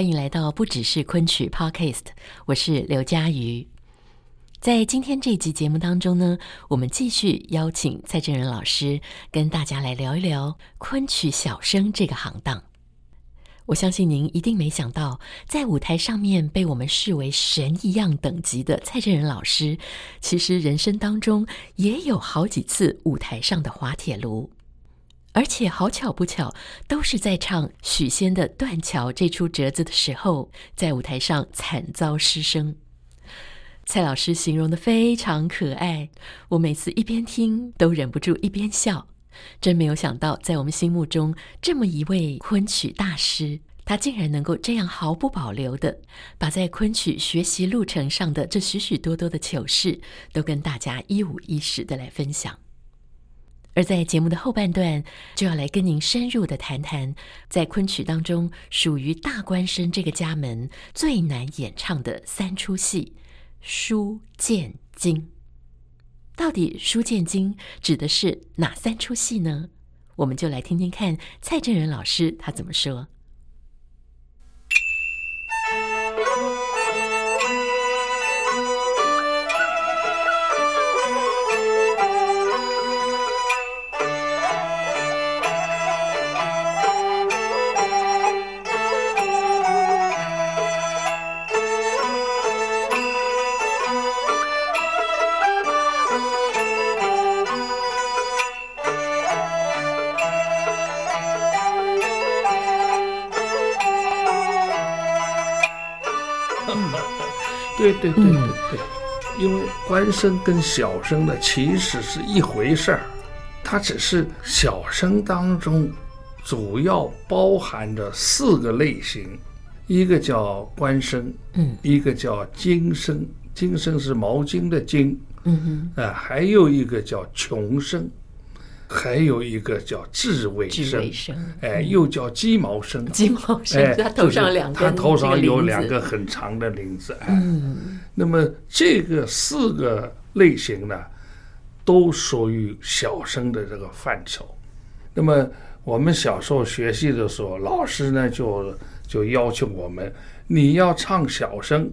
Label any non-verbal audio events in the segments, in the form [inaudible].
欢迎来到不只是昆曲 Podcast，我是刘佳瑜。在今天这集节目当中呢，我们继续邀请蔡振仁老师跟大家来聊一聊昆曲小生这个行当。我相信您一定没想到，在舞台上面被我们视为神一样等级的蔡振仁老师，其实人生当中也有好几次舞台上的滑铁卢。而且好巧不巧，都是在唱许仙的《断桥》这出折子的时候，在舞台上惨遭失声。蔡老师形容的非常可爱，我每次一边听都忍不住一边笑。真没有想到，在我们心目中这么一位昆曲大师，他竟然能够这样毫不保留地把在昆曲学习路程上的这许许多多的糗事，都跟大家一五一十地来分享。而在节目的后半段，就要来跟您深入的谈谈，在昆曲当中属于大官生这个家门最难演唱的三出戏《书剑经》。到底《书剑经》指的是哪三出戏呢？我们就来听听看蔡振仁老师他怎么说。对对对对对，因为官声跟小声的，其实是一回事儿，它只是小声当中主要包含着四个类型，一个叫官声，嗯，一个叫经声，经声是毛巾的巾，嗯哼，啊，还有一个叫穷生。还有一个叫智尾生，哎，又叫鸡毛生。鸡毛生，哎，他头上两个，他头上有两个很长的翎子。嗯，那么这个四个类型呢，都属于小生的这个范畴。那么我们小时候学习的时候，老师呢就就要求我们，你要唱小生，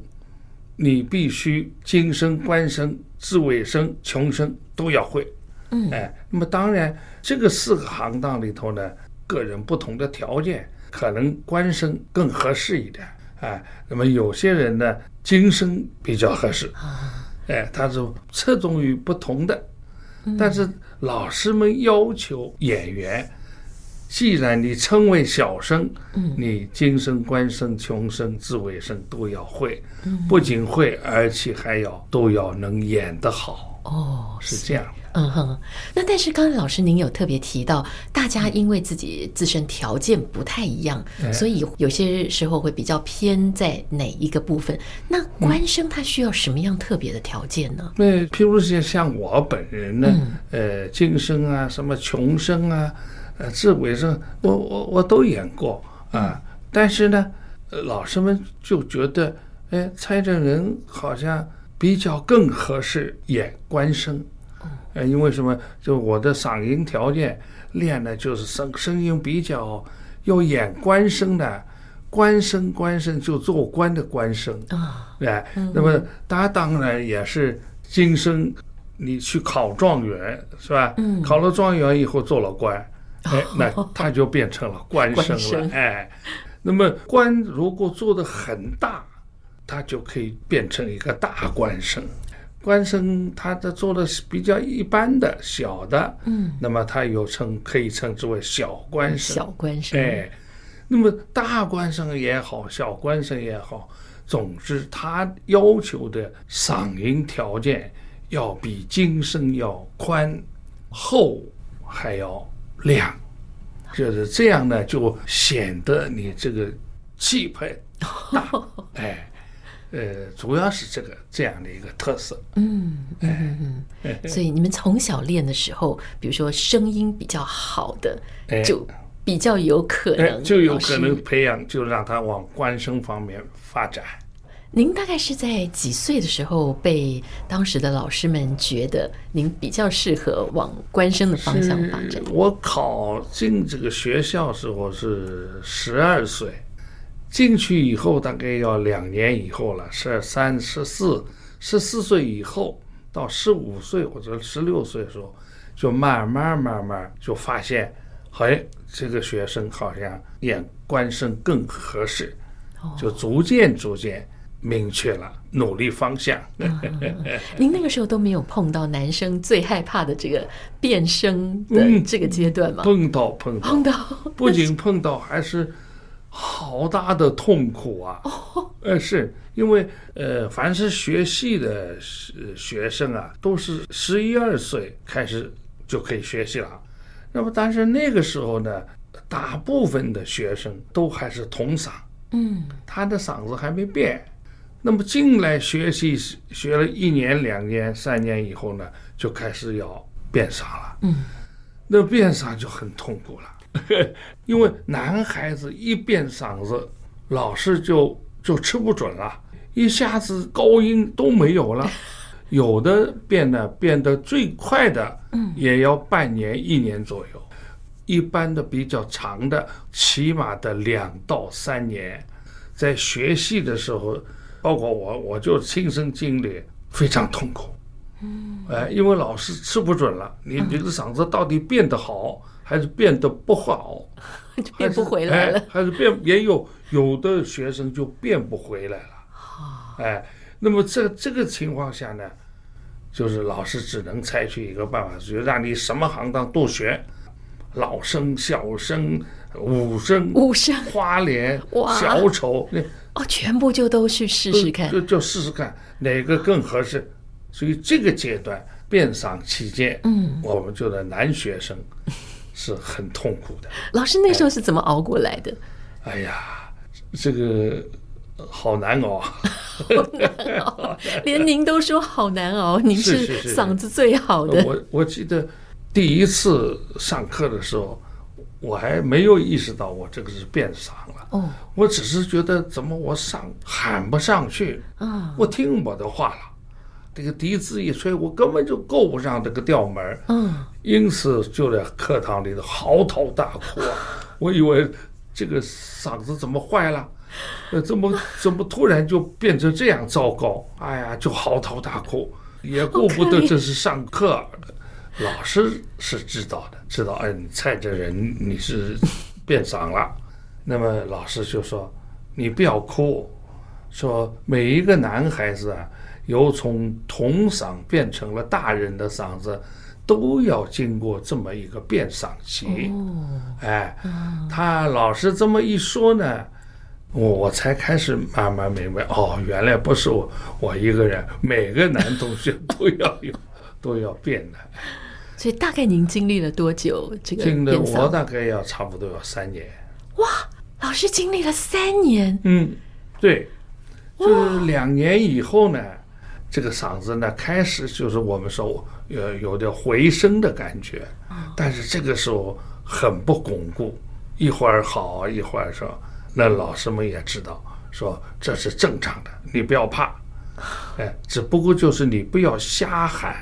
你必须经生、官生、智尾生、穷生都要会。嗯，哎，那么当然，这个四个行当里头呢，个人不同的条件，可能官生更合适一点，哎，那么有些人呢，经生比较合适，哎，他是侧重于不同的，但是老师们要求演员，既然你称为小生，你经生、官生、穷生、智尾生都要会，不仅会，而且还要都要能演得好，哦，是这样。嗯哼，那但是刚才老师您有特别提到，大家因为自己自身条件不太一样，嗯、所以有些时候会比较偏在哪一个部分。那官生他需要什么样特别的条件呢？那、嗯、譬如像像我本人呢，嗯、呃，经生啊，什么穷生啊，呃，智尾生，我我我都演过啊。但是呢，老师们就觉得，哎，蔡正仁好像比较更合适演官声。呃，因为什么？就我的嗓音条件练的，就是声声音比较要演官声的，官声官声就做官的官声。啊，哎，那么他当然也是今生，你去考状元是吧？嗯，考了状元以后做了官，哎，那他就变成了官声了，哎，那么官如果做的很大，他就可以变成一个大官生。官生他的做的是比较一般的小的，嗯，那么他有称可以称之为小官生，小官生，哎，那么大官生也好，小官生也好，总之他要求的嗓音条件要比经生要宽厚，还要亮，就是这样呢，就显得你这个气派大，[laughs] 哎。呃，主要是这个这样的一个特色。嗯嗯嗯，[laughs] 所以你们从小练的时候，比如说声音比较好的，就比较有可能，就有可能培养，就让他往官声方面发展。您大概是在几岁的时候被当时的老师们觉得您比较适合往官声的方向发展？我考进这个学校时候是十二岁。进去以后大概要两年以后了，十三、十四、十四岁以后到十五岁或者十六岁的时候，就慢慢慢慢就发现，哎，这个学生好像演官声更合适，就逐渐逐渐明确了努力方向。嗯、[laughs] 您那个时候都没有碰到男生最害怕的这个变声的这个阶段吗？嗯、碰到碰到碰到，不仅碰到，还是。好大的痛苦啊！呃，是因为呃，凡是学戏的学生啊，都是十一二岁开始就可以学戏了。那么，但是那个时候呢，大部分的学生都还是童嗓，嗯，他的嗓子还没变。那么进来学习学了一年、两年、三年以后呢，就开始要变嗓了。嗯，那变嗓就很痛苦了。[laughs] 因为男孩子一变嗓子，老师就就吃不准了，一下子高音都没有了。[laughs] 有的变呢，变得最快的，也要半年一年左右；一般的比较长的，起码的两到三年。在学戏的时候，包括我，我就亲身经历，非常痛苦。嗯哎，因为老师吃不准了，你这个嗓子到底变得好。还是变得不好，[laughs] 就变不回来了。还是变也有有的学生就变不回来了。哎，那么这这个情况下呢，就是老师只能采取一个办法，就让你什么行当都学，老生、小生、武生、武生、花脸、小丑，那哦，全部就都去试试看，就就试试看哪个更合适。所以这个阶段变嗓期间，嗯，我们就的男学生。是很痛苦的。老师那时候是怎么熬过来的？哎，哎呀，这个好难熬，好难熬，[laughs] 连您都说好难熬。[laughs] 您是嗓子最好的。我我记得第一次上课的时候，我还没有意识到我这个是变嗓了。哦，我只是觉得怎么我上喊不上去，啊，我听我的话了。这个笛子一吹，我根本就够不上这个调门，嗯，因此就在课堂里头嚎啕大哭啊！[laughs] 我以为这个嗓子怎么坏了？呃，怎么怎么突然就变成这样糟糕？哎呀，就嚎啕大哭，也顾不得这是上课，老师是知道的，知道哎，你蔡这人你是变嗓了，那么老师就说你不要哭，说每一个男孩子啊。由从童嗓变成了大人的嗓子，都要经过这么一个变嗓期。哦，哎，他老师这么一说呢，我我才开始慢慢明白，哦，原来不是我我一个人，每个男同学都要有，[laughs] 都要变的。所以大概您经历了多久？这个经历我大概要差不多要三年。哇，老师经历了三年。嗯，对，就是两年以后呢。这个嗓子呢，开始就是我们说有有点回声的感觉，但是这个时候很不巩固，一会儿好，一会儿说，那老师们也知道，说这是正常的，你不要怕，哎，只不过就是你不要瞎喊，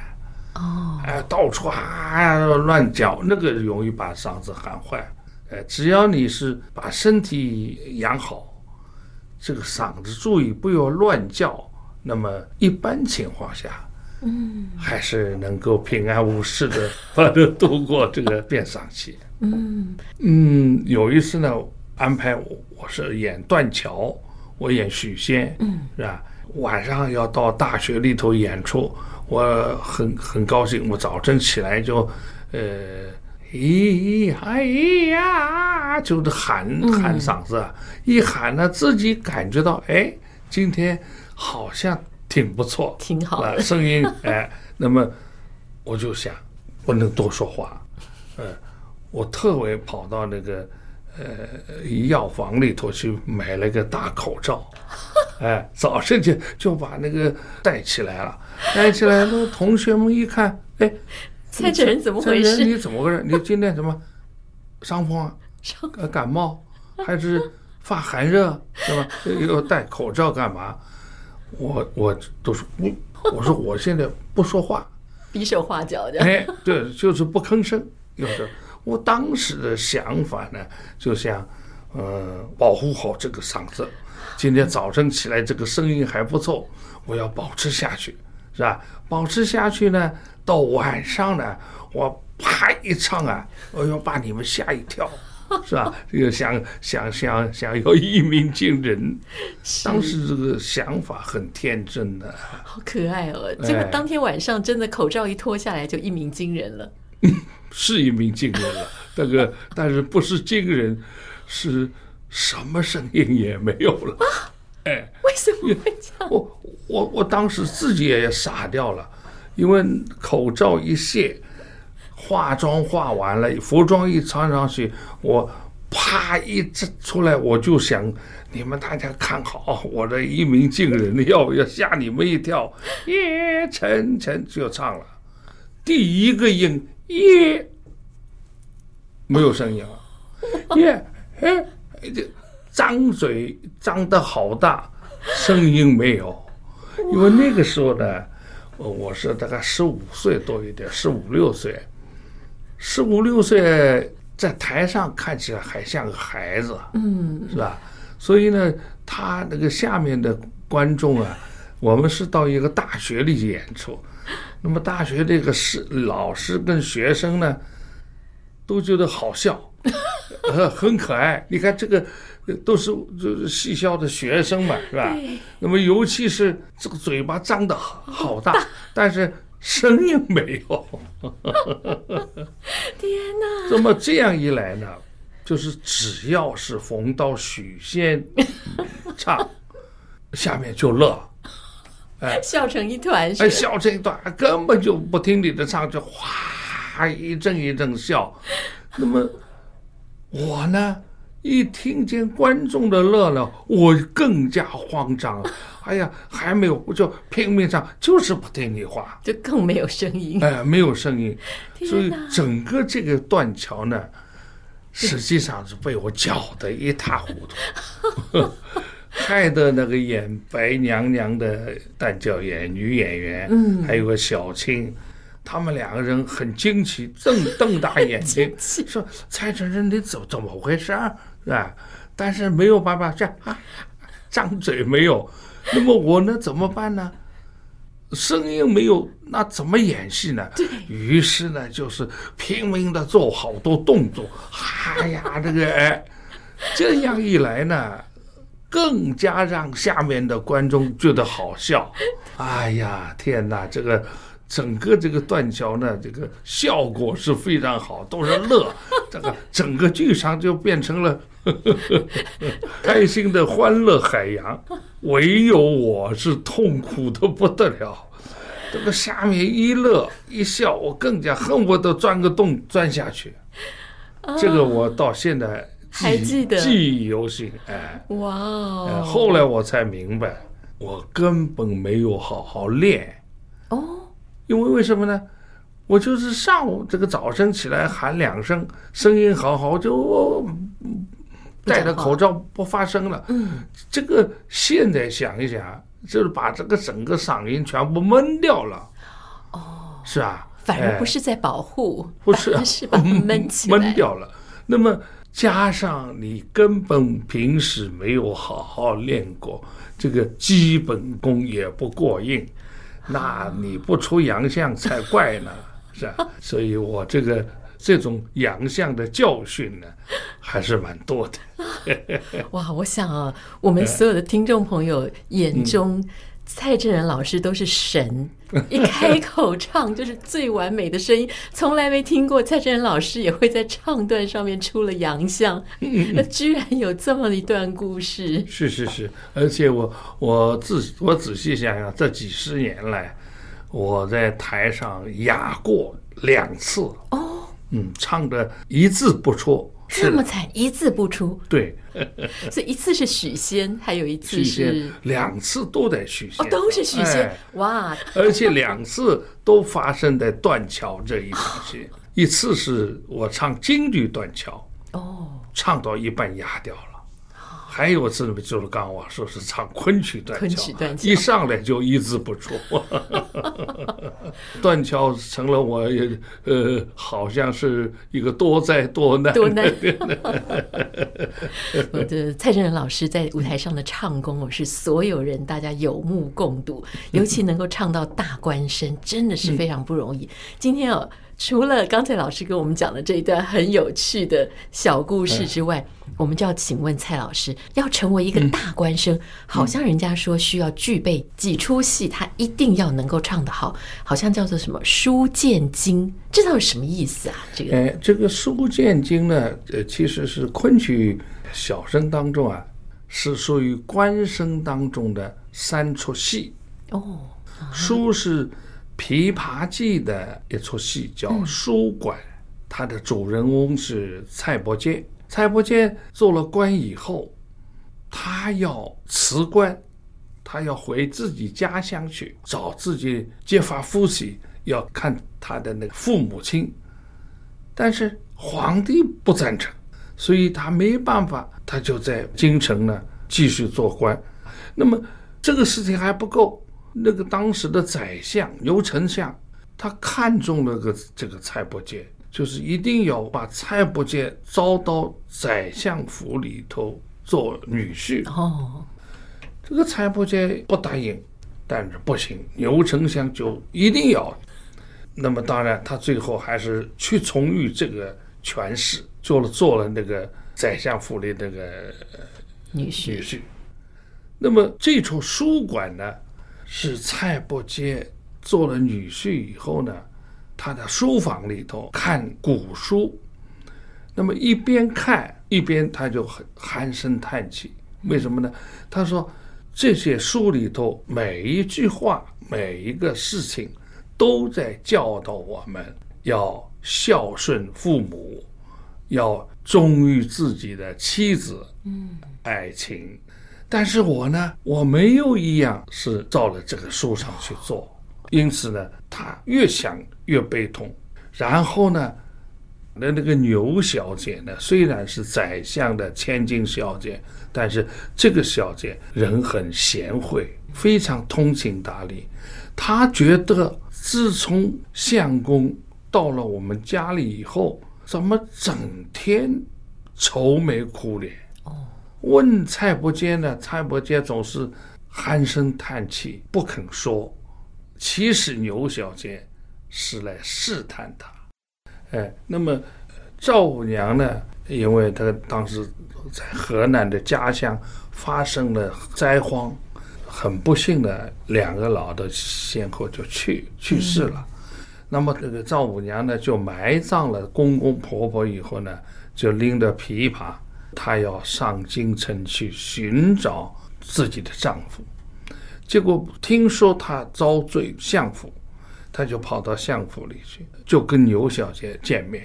哦，哎，到处啊乱叫，那个容易把嗓子喊坏，哎，只要你是把身体养好，这个嗓子注意不要乱叫。那么一般情况下，嗯，还是能够平安无事的把它度过这个变嗓期。嗯嗯，有一次呢，安排我我是演断桥，我演许仙，嗯，是吧？晚上要到大学里头演出，我很很高兴，我早晨起来就，呃，咦，哎呀，就是喊喊嗓子，一喊呢，自己感觉到，哎，今天。好像挺不错，[laughs] 挺好的、呃、声音，哎，那么我就想不能多说话，呃，我特为跑到那个呃药房里头去买了个大口罩，[laughs] 哎，早上就就把那个戴起来了，戴起来，那同学们一看，哎，蔡正仁怎么回事？你怎么回事？你今天什么伤风啊？[laughs] 伤感冒还是发寒热是吧？又戴口罩干嘛？我我都是我我说我现在不说话，[laughs] 比手画脚的。哎，对，就是不吭声。有的，我当时的想法呢，就像，呃，保护好这个嗓子。今天早晨起来，这个声音还不错，我要保持下去，是吧？保持下去呢，到晚上呢，我啪一唱啊，我要把你们吓一跳。[laughs] 是吧？这个想想想想要一鸣惊人，当时这个想法很天真的，好可爱哦！结果当天晚上真的口罩一脱下来就一鸣惊人了，[laughs] 是一鸣惊人了。那个但是不是惊人，是什么声音也没有了。啊哎，为什么会这样？我我我当时自己也傻掉了，因为口罩一卸。化妆化完了，服装一穿上去，我啪一出来，我就想你们大家看好，我的一鸣惊人，要不要吓你们一跳？[laughs] 耶，沉沉就唱了，第一个音耶，没有声音了，耶，哎，这张嘴张得好大，声音没有，因为那个时候呢，我是大概十五岁多一点，十五六岁。十五六岁，在台上看起来还像个孩子，嗯，是吧？所以呢，他那个下面的观众啊，我们是到一个大学里去演出，那么大学这个是老师跟学生呢，都觉得好笑，呃，很可爱。你看这个都是就是戏校的学生嘛，是吧？那么尤其是这个嘴巴张得好大，但是。声音没有，[laughs] 天哪！那么这样一来呢，就是只要是逢到许仙 [laughs] 唱，下面就乐，哎，笑成一团，哎，笑成一团，根本就不听你的唱，就哗一阵一阵笑。那么我呢？一听见观众的乐了，我更加慌张。哎呀，还没有，我就拼命唱，就是不听你话，就更没有声音。哎，没有声音，[laughs] 所以整个这个断桥呢，实际上是被我搅得一塌糊涂，[laughs] 害得那个演白娘娘的旦角演女演员，嗯，还有个小青。他们两个人很惊奇，瞪瞪大眼睛，[laughs] 说：“蔡正仁，你怎怎么回事啊？是吧？”但是没有办法，这样啊，张嘴没有。[laughs] 那么我呢，怎么办呢？声音没有，那怎么演戏呢？于是呢，就是拼命的做好多动作。哎呀，[laughs] 这个哎，这样一来呢，更加让下面的观众觉得好笑。哎呀，天哪，这个。整个这个断桥呢，这个效果是非常好，都是乐，[laughs] 这个整个剧场就变成了 [laughs] 开心的欢乐海洋，唯有我是痛苦的不得了。这个下面一乐一笑，我更加恨不得钻个洞钻下去。这个我到现在记还记得记忆犹新。哎，哇哦！后来我才明白，我根本没有好好练。哦。因为为什么呢？我就是上午这个早晨起来喊两声，声音好好，就戴着口罩不发声了。嗯，这个现在想一想，就是把这个整个嗓音全部闷掉了。哦，是啊？反而不是在保护，哎、不是，是把闷起来，闷掉了。那么加上你根本平时没有好好练过，这个基本功也不过硬。那你不出洋相才怪呢，是吧？[laughs] 所以我这个这种洋相的教训呢，还是蛮多的。[laughs] 哇，我想啊，我们所有的听众朋友眼中，蔡振仁老师都是神，一开口唱 [laughs] 就是最完美的声音，从来没听过蔡振仁老师也会在唱段上面出了洋相，那居然有这么一段故事。是是是，而且我我仔我仔细想想，这几十年来，我在台上哑过两次。哦，嗯，唱的一字不错。这么惨，一字不出。对，[laughs] 所以一次是许仙，还有一次是两次都在许仙，哦，都是许仙，哎、哇！[laughs] 而且两次都发生在断桥这一场戏，[laughs] 一次是我唱京剧断桥，哦，唱到一半哑掉了。还有一次就是刚刚我说是唱昆曲断桥，一上来就一字不出，[laughs] 断桥成了我呃，好像是一个多灾多难多难。[laughs] 我的蔡振仁老师在舞台上的唱功，我是所有人大家有目共睹，尤其能够唱到大官声，真的是非常不容易。今天哦。除了刚才老师跟我们讲的这一段很有趣的小故事之外，我们就要请问蔡老师，要成为一个大官生，好像人家说需要具备几出戏，他一定要能够唱得好，好像叫做什么书剑经，这到底什么意思啊？这个，哎，这个书剑经呢，呃，其实是昆曲小生当中啊，是属于官生当中的三出戏哦，书是。《琵琶记》的一出戏叫《书馆》，它的主人翁是蔡伯坚。蔡伯坚做了官以后，他要辞官，他要回自己家乡去找自己结发夫妻，要看他的那个父母亲。但是皇帝不赞成，所以他没办法，他就在京城呢继续做官。那么这个事情还不够。那个当时的宰相牛丞相，他看中了个这个蔡伯坚，就是一定要把蔡伯坚招到宰相府里头做女婿。哦，这个蔡伯坚不答应，但是不行，牛丞相就一定要。那么当然，他最后还是屈从于这个权势，做了做了那个宰相府里那个女婿。女婿。那么这处书馆呢？是蔡伯喈做了女婿以后呢，他的书房里头看古书，那么一边看一边他就很唉声叹气。为什么呢？他说这些书里头每一句话、每一个事情都在教导我们要孝顺父母，要忠于自己的妻子，嗯，爱情。但是我呢，我没有一样是照了这个书上去做，因此呢，他越想越悲痛。然后呢，那那个牛小姐呢，虽然是宰相的千金小姐，但是这个小姐人很贤惠，非常通情达理。她觉得自从相公到了我们家里以后，怎么整天愁眉苦脸？问蔡伯坚呢？蔡伯坚总是唉声叹气，不肯说。其实牛小姐是来试探他。哎，那么赵五娘呢？因为她当时在河南的家乡发生了灾荒，很不幸的，两个老的先后就去去世了。嗯、那么这个赵五娘呢，就埋葬了公公婆婆以后呢，就拎着琵琶。她要上京城去寻找自己的丈夫，结果听说她遭罪相府，她就跑到相府里去，就跟牛小姐见面。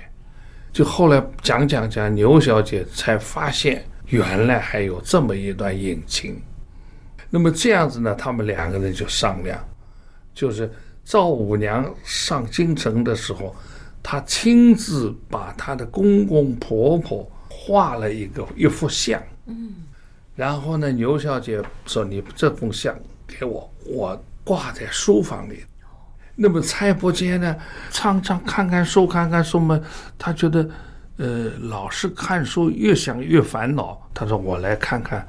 就后来讲讲讲，牛小姐才发现原来还有这么一段隐情。那么这样子呢，他们两个人就商量，就是赵五娘上京城的时候，她亲自把她的公公婆婆。画了一个一幅像，嗯，然后呢，牛小姐说：“你这幅像给我，我挂在书房里。”那么蔡伯坚呢，常常看看书，看看书嘛，他觉得，呃，老是看书，越想越烦恼。他说：“我来看看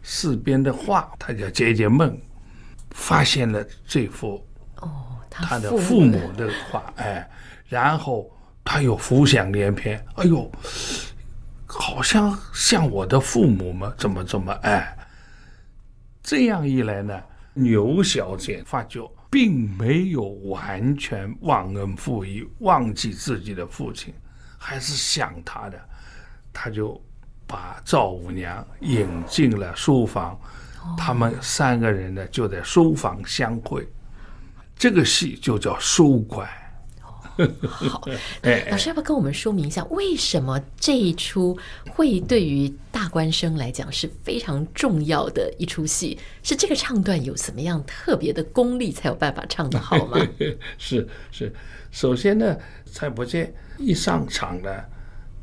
四边的画，他就解解闷，发现了这幅哦，他的父母的画，哎，然后他又浮想联翩，哎呦。”好像像我的父母嘛，怎么怎么哎，这样一来呢，牛小姐发觉并没有完全忘恩负义，忘记自己的父亲，还是想他的，他就把赵五娘引进了书房，他们三个人呢就在书房相会，这个戏就叫书馆。好，[laughs] 老师要不要跟我们说明一下，为什么这一出会对于大官生来讲是非常重要的一出戏？是这个唱段有什么样特别的功力才有办法唱得好吗？是 [laughs] 是，首先呢，蔡伯坚一上场呢，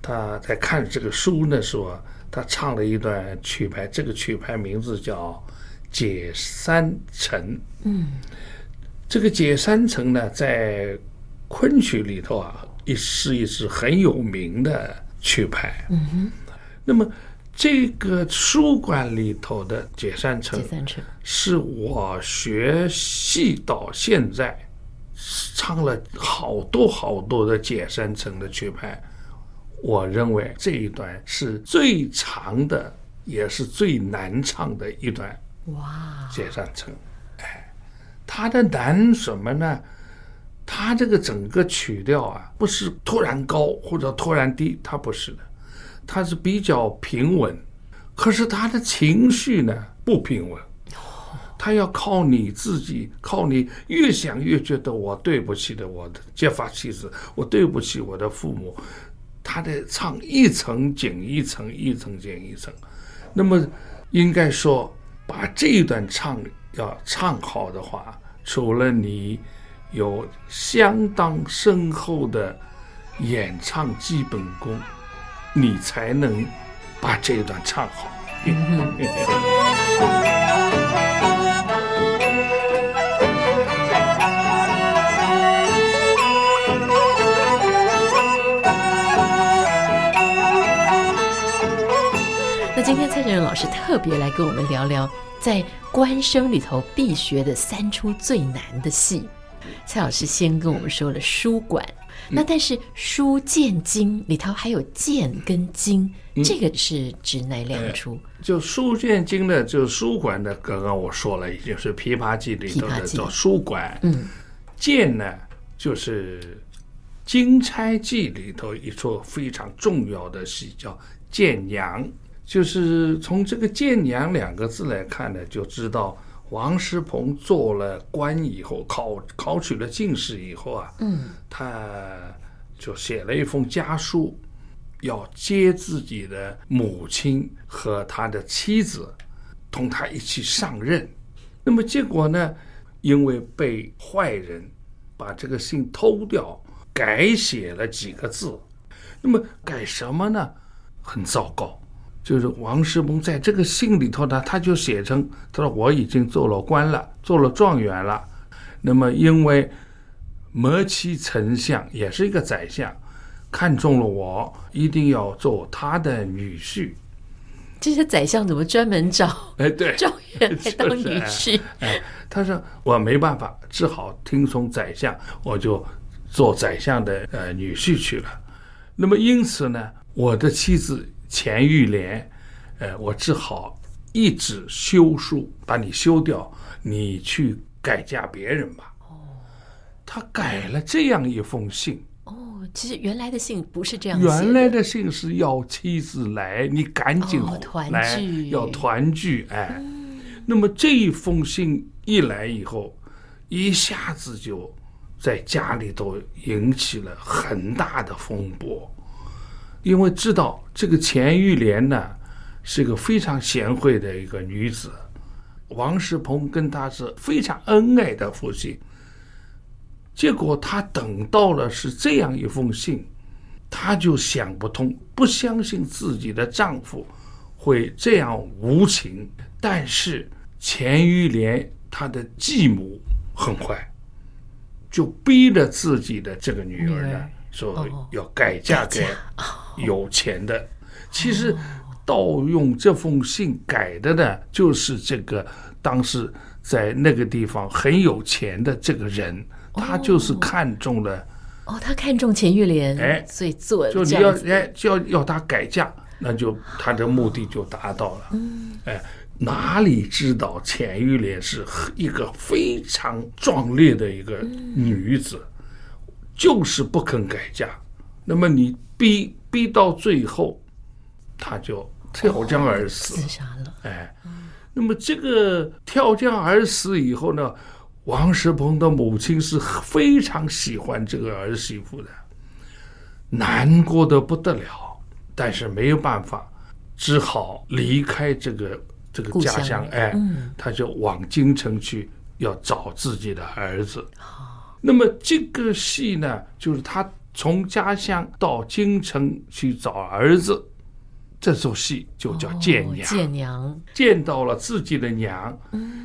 他在看这个书的时候，他唱了一段曲牌，这个曲牌名字叫《解三层》。嗯。这个《解三层》呢，在昆曲里头啊，一是一支很有名的曲牌。嗯哼。那么，这个书馆里头的《解散城》，解散城》，是我学戏到现在唱了好多好多的《解散城》的曲牌。我认为这一段是最长的，也是最难唱的一段。哇！《解散城，哎》。它的难什么呢？它这个整个曲调啊，不是突然高或者突然低，它不是的，它是比较平稳。可是他的情绪呢，不平稳，他要靠你自己，靠你越想越觉得我对不起的我的结发妻子，我对不起我的父母。他的唱一层紧一层，一层紧一层。那么应该说，把这一段唱。要唱好的话，除了你有相当深厚的演唱基本功，你才能把这一段唱好。[laughs] 那今天蔡振仁老师特别来跟我们聊聊。在官声里头必学的三出最难的戏，蔡老师先跟我们说了书馆，那但是书剑经里头还有剑跟经，这个是指哪两出？就书剑经呢，就书馆的，刚刚我说了，已经是《琵琶记》里头的叫书馆。嗯，剑呢，就是《金钗记》里头一出非常重要的戏，叫剑娘。就是从这个“剑娘”两个字来看呢，就知道王师鹏做了官以后，考考取了进士以后啊，嗯，他就写了一封家书，要接自己的母亲和他的妻子，同他一起上任。那么结果呢，因为被坏人把这个信偷掉，改写了几个字。那么改什么呢？很糟糕。就是王世蒙在这个信里头呢，他就写成，他说我已经做了官了，做了状元了。那么因为摩期丞相也是一个宰相，看中了我，一定要做他的女婿。这些宰相怎么专门找哎对 [laughs] 状元来当女婿？哎，他说我没办法，只好听从宰相，我就做宰相的呃女婿去了。那么因此呢，我的妻子。钱玉莲，呃，我只好一纸休书把你休掉，你去改嫁别人吧。哦，他改了这样一封信。哦，其实原来的信不是这样。原来的信是要妻子来，你赶紧来，要团聚。哎，嗯，那么这一封信一来以后，一下子就在家里头引起了很大的风波。因为知道这个钱玉莲呢，是个非常贤惠的一个女子，王世鹏跟她是非常恩爱的夫妻。结果她等到了是这样一封信，她就想不通，不相信自己的丈夫会这样无情。但是钱玉莲她的继母很坏，就逼着自己的这个女儿呢，说要改嫁给。有钱的，其实盗用这封信改的呢，就是这个当时在那个地方很有钱的这个人，他就是看中了。哦，他看中钱玉莲，哎，所以做就你要哎，就要要他改嫁，那就他的目的就达到了。嗯，哎，哪里知道钱玉莲是一个非常壮烈的一个女子，就是不肯改嫁。那么你逼。逼到最后，他就跳江而死，自杀了。哎，那么这个跳江而死以后呢，王世鹏的母亲是非常喜欢这个儿媳妇的，难过的不得了，但是没有办法，只好离开这个这个家乡。哎，他就往京城去，要找自己的儿子。那么这个戏呢，就是他从家乡到京城去找儿子，这首戏就叫见娘。见娘见到了自己的娘。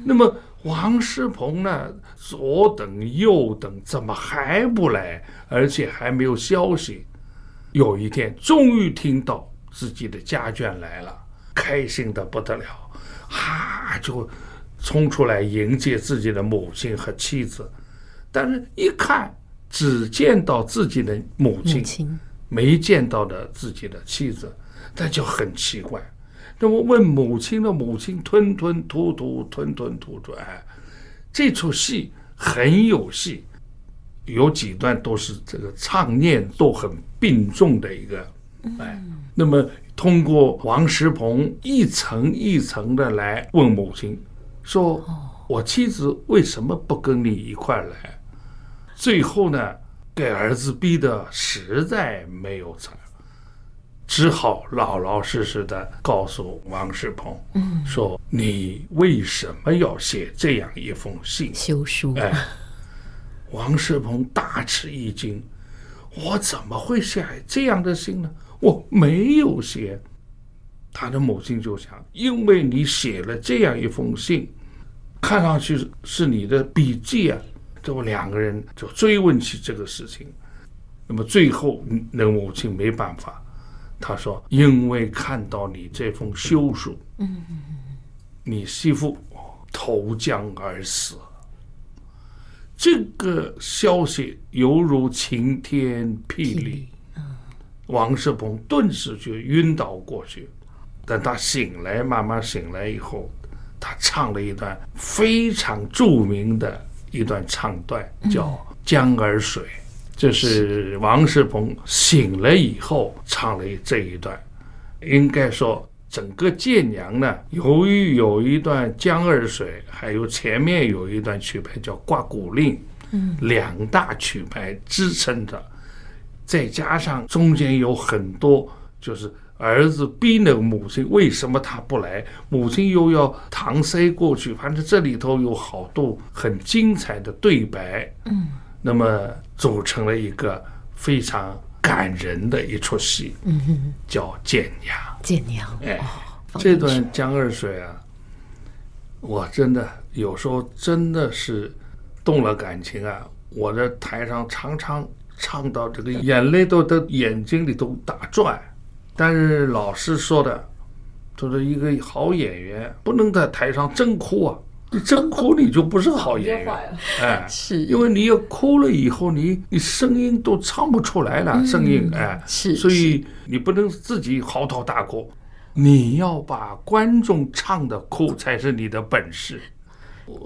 那么。王世鹏呢？左等右等，怎么还不来？而且还没有消息。有一天，终于听到自己的家眷来了，开心的不得了，哈，就冲出来迎接自己的母亲和妻子。但是，一看，只见到自己的母亲，没见到的自己的妻子，那就很奇怪。那么问母亲的母亲，吞吞吐吐，吞吞吐吐。哎，这出戏很有戏，有几段都是这个唱念都很并重的一个。哎，那么通过王石鹏一层一层的来问母亲，说我妻子为什么不跟你一块来？最后呢，给儿子逼得实在没有辙。只好老老实实的告诉王世鹏，嗯，说你为什么要写这样一封信？休书。哎，王世鹏大吃一惊，我怎么会写这样的信呢？我没有写。他的母亲就想，因为你写了这样一封信，看上去是你的笔记啊。这不两个人就追问起这个事情，那么最后那母亲没办法。她说：“因为看到你这封休书，嗯，你媳妇投江而死，这个消息犹如晴天霹雳。王世鹏顿时就晕倒过去。但他醒来，慢慢醒来以后，他唱了一段非常著名的一段唱段，叫《江儿水》。”这是王世鹏醒了以后唱了这一段，应该说整个《建娘》呢，由于有一段《江儿水》，还有前面有一段曲牌叫《挂骨令》，嗯，两大曲牌支撑着，再加上中间有很多就是儿子逼那个母亲，为什么他不来？母亲又要搪塞过去，反正这里头有好多很精彩的对白，嗯。那么组成了一个非常感人的一出戏，嗯哼，叫《见娘》。见娘，哎，这段《江二水》啊，我真的有时候真的是动了感情啊！我在台上常常唱到这个眼泪都在眼睛里都打转，但是老师说的，就是一个好演员不能在台上真哭啊。你真哭，你就不是好演员，[laughs] 哎，是因为你要哭了以后，你你声音都唱不出来了，声音哎，是，所以你不能自己嚎啕大哭，你要把观众唱的哭才是你的本事。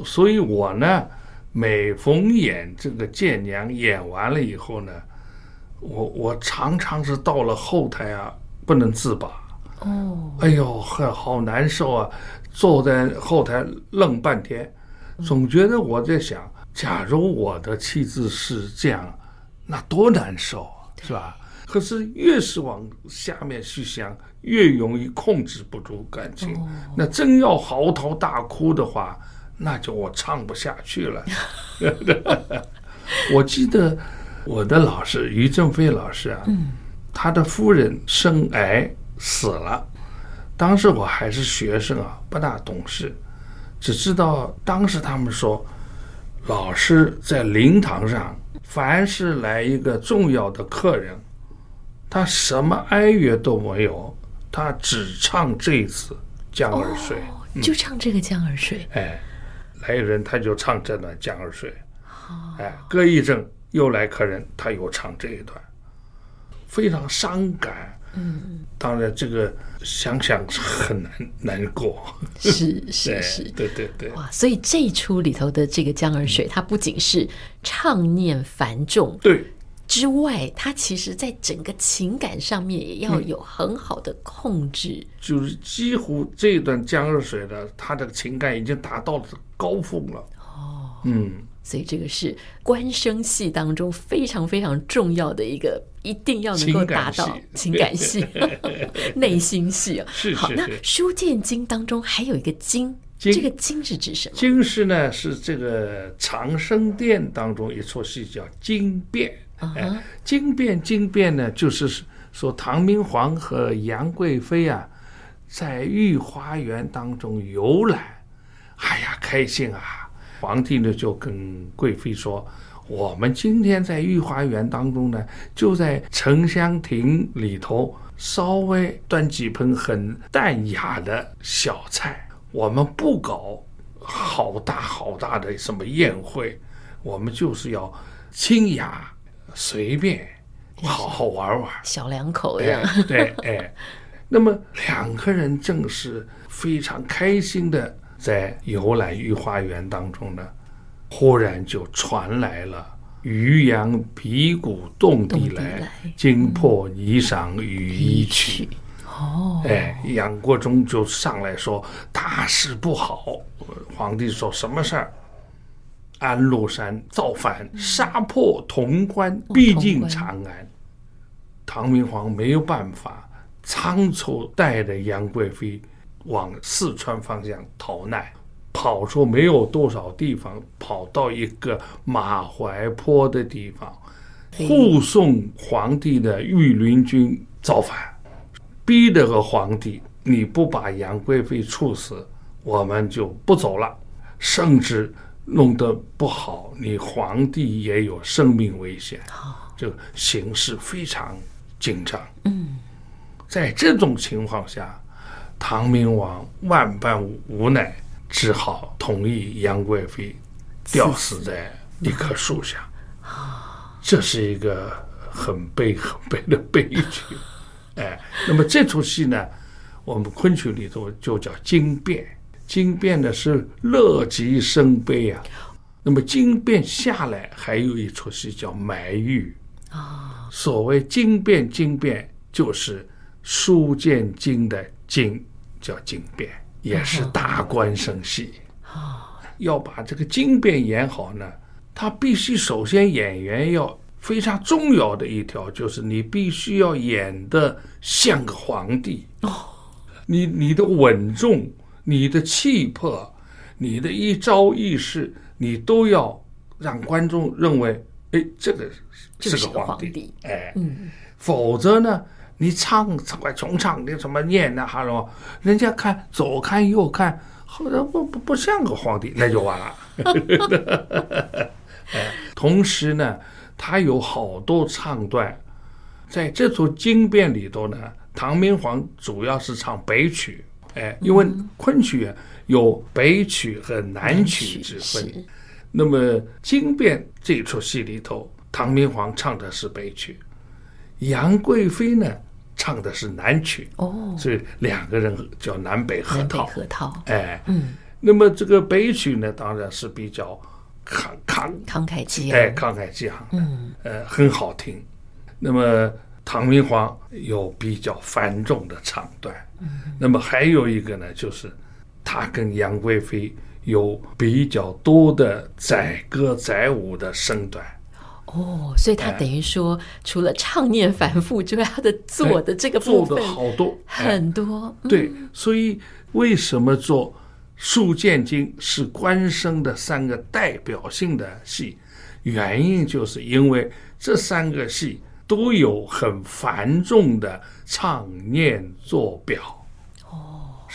所以我呢，每逢演这个见娘演完了以后呢，我我常常是到了后台啊，不能自拔，哦，哎呦，很好难受啊。坐在后台愣半天，总觉得我在想，假如我的气质是这样，那多难受啊，是吧？可是越是往下面去想，越容易控制不住感情。那真要嚎啕大哭的话，那就我唱不下去了。[laughs] 我记得我的老师于正飞老师啊，他的夫人生癌死了。当时我还是学生啊，不大懂事，只知道当时他们说，老师在灵堂上，凡是来一个重要的客人，他什么哀乐都没有，他只唱这次《江儿水》，哦，就唱这个《江儿水》。嗯。哎，来人他就唱这段《江儿水》。哎，隔一阵又来客人，他又唱这一段，非常伤感。嗯，当然，这个想想很难难过。是是 [laughs] 是，对对对。哇，所以这一出里头的这个《江儿水》，它不仅是唱念繁重，对之外，他其实在整个情感上面也要有很好的控制。就是几乎这段《江儿水》的，他的情感已经达到了高峰了。哦，嗯，所以这个是官声戏当中非常非常重要的一个，一定要能够达到情感戏、[laughs] 内心戏啊。是是是。好，那书剑经当中还有一个经，这个经是指什么？经是呢，是这个长生殿当中一出戏叫经变。Uh. 哎，经变经变呢，就是说唐明皇和杨贵妃啊，在御花园当中游览，哎呀，开心啊！皇帝呢就跟贵妃说：“我们今天在御花园当中呢，就在沉香亭里头稍微端几盆很淡雅的小菜，我们不搞好大好大的什么宴会，我们就是要清雅。”随便，好好玩玩，小两口呀、哎。对，哎，那么两个人正是非常开心的在游览御花园当中呢，忽然就传来了“渔阳鼙鼓动地来，惊破霓裳羽衣曲”。哦，哎，杨国忠就上来说：“大事不好！”皇帝说什么事儿？安禄山造反，杀破潼关，逼近长安。唐明皇没有办法，仓促带着杨贵妃往四川方向逃难，跑出没有多少地方，跑到一个马怀坡的地方，护送皇帝的御林军造反，逼得个皇帝，你不把杨贵妃处死，我们就不走了，甚至。弄得不好，你皇帝也有生命危险，就形势非常紧张。嗯，在这种情况下，唐明王万般无奈，只好同意杨贵妃吊死在一棵树下。啊，这是一个很悲很悲的悲剧。[laughs] 哎，那么这出戏呢，我们昆曲里头就叫经变。经变的是乐极生悲啊，那么经变下来还有一出戏叫埋玉啊。所谓经变，经变就是书剑经的经，叫经变，也是大官生戏啊。要把这个经变演好呢，他必须首先演员要非常重要的一条，就是你必须要演的像个皇帝哦，你你的稳重。你的气魄，你的一招一式，你都要让观众认为，哎，这个是个皇帝，皇帝哎，嗯，否则呢，你唱快重唱你什么念那哈喽，人家看左看右看，好像不不不像个皇帝，那就完了。[laughs] 哎，同时呢，他有好多唱段，在这出经变里头呢，唐明皇主要是唱北曲。哎，因为昆曲有北曲和南曲之分，那么经变这出戏里头，唐明皇唱的是北曲，杨贵妃呢唱的是南曲，哦，所以两个人叫南北合套。合套，哎，嗯，那么这个北曲呢，当然是比较慷慷慷慨激昂，哎，慷慨激昂的，嗯，呃，很好听。那么。唐明皇有比较繁重的唱段，那么还有一个呢，就是他跟杨贵妃有比较多的载歌载舞的身段。哦，所以他等于说，除了唱念反复之外，他的做的这个部分做的好多很多。对，所以为什么做《书剑经》是官声的三个代表性的戏？原因就是因为这三个戏。都有很繁重的唱念做表，哦，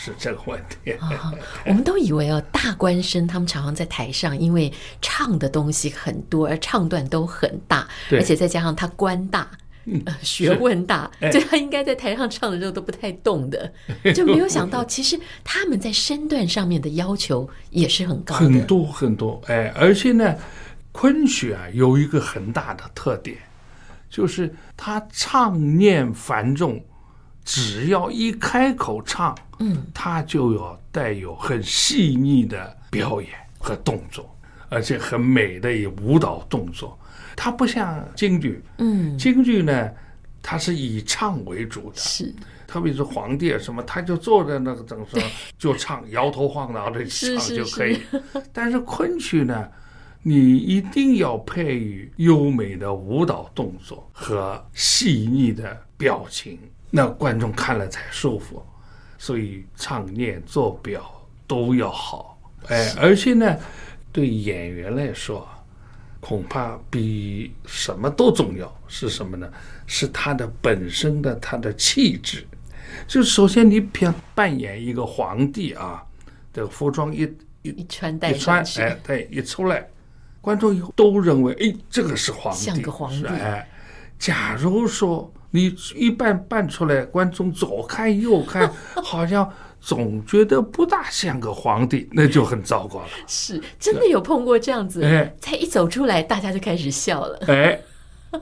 是这个问题。啊、我们都以为哦，大官生他们常常在台上，因为唱的东西很多，而唱段都很大，而且再加上他官大，嗯、学问大，所以他应该在台上唱的时候都不太动的，[laughs] 就没有想到，其实他们在身段上面的要求也是很高的，很多很多。哎，而且呢，昆曲啊有一个很大的特点。就是他唱念繁重，只要一开口唱，嗯，他就要带有很细腻的表演和动作，而且很美的一舞蹈动作。它不像京剧，嗯，京剧呢，它是以唱为主的，是，特别是皇帝啊什么，他就坐在那个等上就唱，摇头晃脑的 [laughs] 唱就可以。是是是，[laughs] 但是昆曲呢，你一定要配以优美的舞蹈动作和细腻的表情，那观众看了才舒服。所以唱念做表都要好，哎，而且呢，对演员来说，恐怕比什么都重要。是什么呢？是他的本身的他的气质。就首先你偏扮演一个皇帝啊，这个服装一一一穿戴一穿，哎，对，一出来。观众以后都认为，哎，这个是皇帝，像个皇帝。哎，假如说你一扮扮出来，观众左看右看，[laughs] 好像总觉得不大像个皇帝，那就很糟糕了。是，真的有碰过这样子，哎，才一走出来，大家就开始笑了。哎，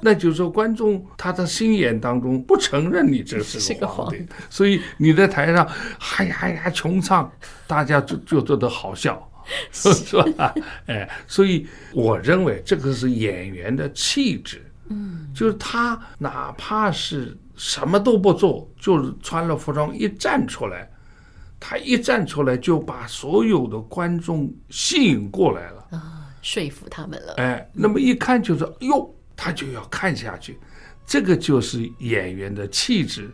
那就是说，观众他的心眼当中不承认你这是个皇帝，皇帝，所以你在台上嗨呀嗨呀穷唱，大家就就觉得好笑。[laughs] 是吧？哎，所以我认为这个是演员的气质，嗯，就是他哪怕是什么都不做，就是穿了服装一站出来，他一站出来就把所有的观众吸引过来了啊，说服他们了。哎，那么一看就是，哟，他就要看下去，这个就是演员的气质，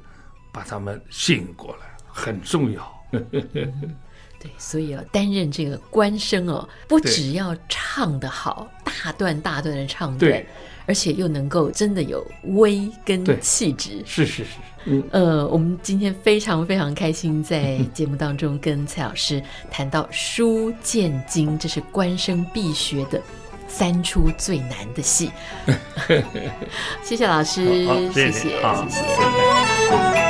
把他们吸引过来，很重要。[laughs] 对，所以要担任这个官声哦，不只要唱得好，大段大段的唱段，而且又能够真的有威跟气质。是是是，嗯呃，我们今天非常非常开心，在 [laughs] 节目当中跟蔡老师谈到《书剑经》，这是官声必学的三出最难的戏。[laughs] 谢谢老师，谢谢。谢谢